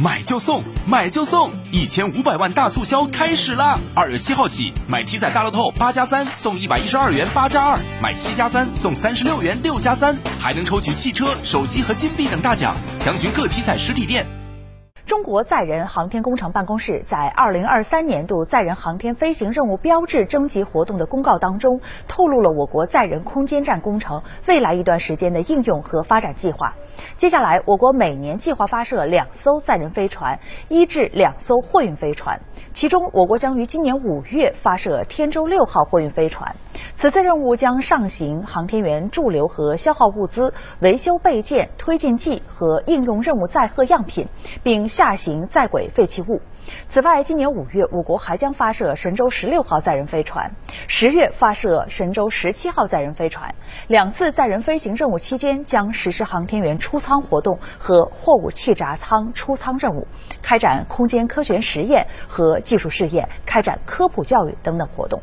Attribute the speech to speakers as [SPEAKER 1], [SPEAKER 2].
[SPEAKER 1] 买就送，买就送，一千五百万大促销开始啦！二月七号起，买体彩大乐透八加三送一百一十二元八加二，买七加三送三十六元六加三，还能抽取汽车、手机和金币等大奖。详询各体彩实体店。
[SPEAKER 2] 中国载人航天工程办公室在二零二三年度载人航天飞行任务标志征集活动的公告当中，透露了我国载人空间站工程未来一段时间的应用和发展计划。接下来，我国每年计划发射两艘载人飞船，一至两艘货运飞船。其中，我国将于今年五月发射天舟六号货运飞船。此次任务将上行航天员驻留和消耗物资、维修备件、推进剂和应用任务载荷样品，并。下行在轨废弃物。此外，今年五月，我国还将发射神舟十六号载人飞船；十月发射神舟十七号载人飞船。两次载人飞行任务期间，将实施航天员出舱活动和货物气闸舱出舱任务，开展空间科学实验和技术试验，开展科普教育等等活动。